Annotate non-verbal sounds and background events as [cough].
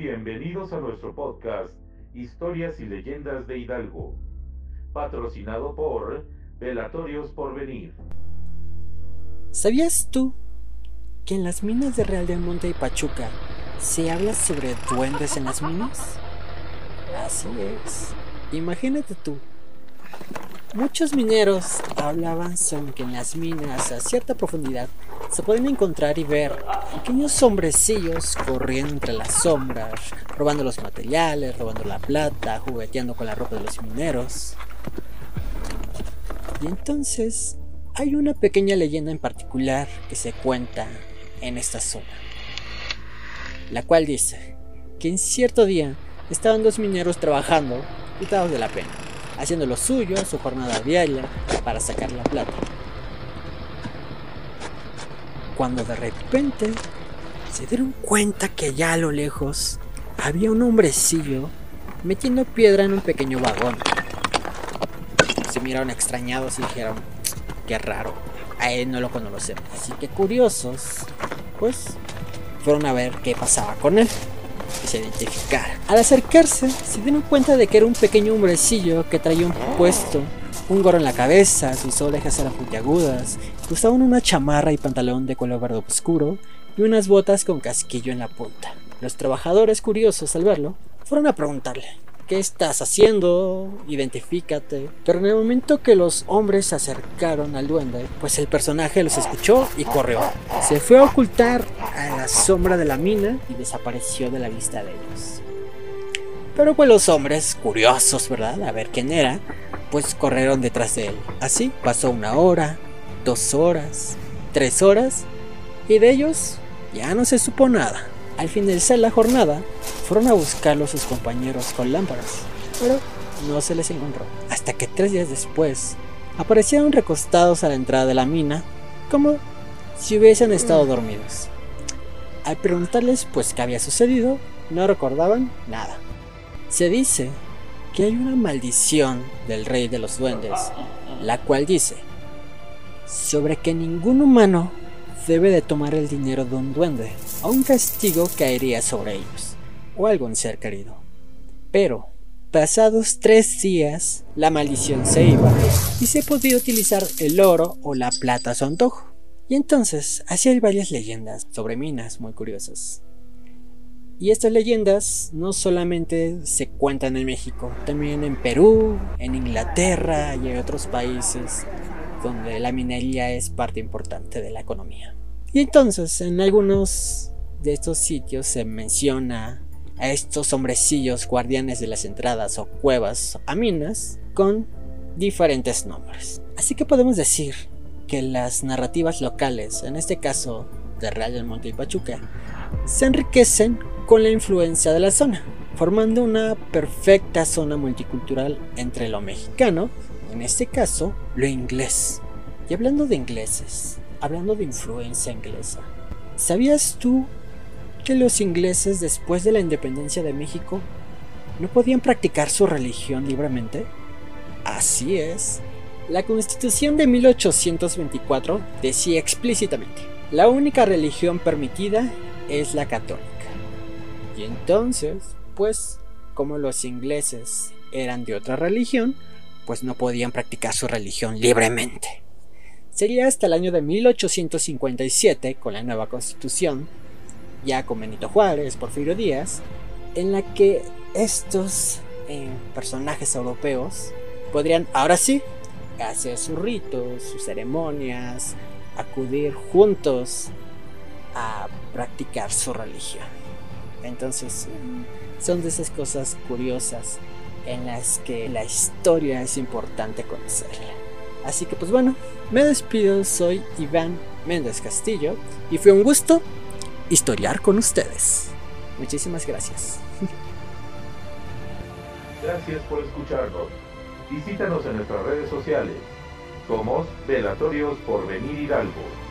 Bienvenidos a nuestro podcast Historias y Leyendas de Hidalgo, patrocinado por Velatorios Porvenir. ¿Sabías tú que en las minas de Real del Monte y Pachuca se habla sobre duendes en las minas? Así es. Imagínate tú. Muchos mineros hablaban sobre que en las minas a cierta profundidad se pueden encontrar y ver pequeños hombrecillos corriendo entre las sombras, robando los materiales, robando la plata, jugueteando con la ropa de los mineros. Y entonces hay una pequeña leyenda en particular que se cuenta en esta zona, la cual dice que en cierto día estaban dos mineros trabajando, quitados de la pena, haciendo lo suyo, su jornada diaria, para sacar la plata. Cuando de repente se dieron cuenta que allá a lo lejos había un hombrecillo metiendo piedra en un pequeño vagón. Se miraron extrañados y dijeron, qué raro, a él no lo conocemos. Así que curiosos, pues fueron a ver qué pasaba con él y se identificar. Al acercarse, se dieron cuenta de que era un pequeño hombrecillo que traía un puesto, un gorro en la cabeza, sus orejas eran puntiagudas, usaban una chamarra y pantalón de color verde oscuro y unas botas con casquillo en la punta. Los trabajadores curiosos al verlo fueron a preguntarle, ¿qué estás haciendo? Identifícate. Pero en el momento que los hombres se acercaron al duende, pues el personaje los escuchó y corrió. Se fue a ocultar a la sombra de la mina y desapareció de la vista de ellos. Pero pues los hombres, curiosos, ¿verdad? A ver quién era, pues corrieron detrás de él. Así pasó una hora, dos horas, tres horas, y de ellos ya no se supo nada. Al finalizar la jornada, fueron a buscarlo sus compañeros con lámparas, pero no se les encontró. Hasta que tres días después, aparecieron recostados a la entrada de la mina, como si hubiesen estado dormidos. Al preguntarles pues qué había sucedido, no recordaban nada. Se dice que hay una maldición del rey de los duendes, la cual dice sobre que ningún humano debe de tomar el dinero de un duende, o un castigo caería sobre ellos, o algún ser querido. Pero, pasados tres días, la maldición se iba y se podía utilizar el oro o la plata a su antojo. Y entonces, así hay varias leyendas sobre minas muy curiosas. Y estas leyendas no solamente se cuentan en México, también en Perú, en Inglaterra y en otros países donde la minería es parte importante de la economía. Y entonces en algunos de estos sitios se menciona a estos hombrecillos guardianes de las entradas o cuevas a minas con diferentes nombres. Así que podemos decir que las narrativas locales, en este caso de Real del Monte y Pachuca, se enriquecen con la influencia de la zona, formando una perfecta zona multicultural entre lo mexicano, en este caso, lo inglés. Y hablando de ingleses, hablando de influencia inglesa, ¿sabías tú que los ingleses después de la independencia de México no podían practicar su religión libremente? Así es. La Constitución de 1824 decía explícitamente, la única religión permitida es la católica. Y entonces, pues, como los ingleses eran de otra religión, pues no podían practicar su religión libremente. Sería hasta el año de 1857, con la nueva constitución, ya con Benito Juárez, Porfirio Díaz, en la que estos eh, personajes europeos podrían, ahora sí, hacer sus ritos, sus ceremonias, acudir juntos a practicar su religión. Entonces, son de esas cosas curiosas en las que la historia es importante conocerla. Así que pues bueno, me despido, soy Iván Méndez Castillo y fue un gusto historiar con ustedes. Muchísimas gracias. [laughs] Gracias por escucharnos. Visítanos en nuestras redes sociales. Somos Velatorios por Venir Hidalgo.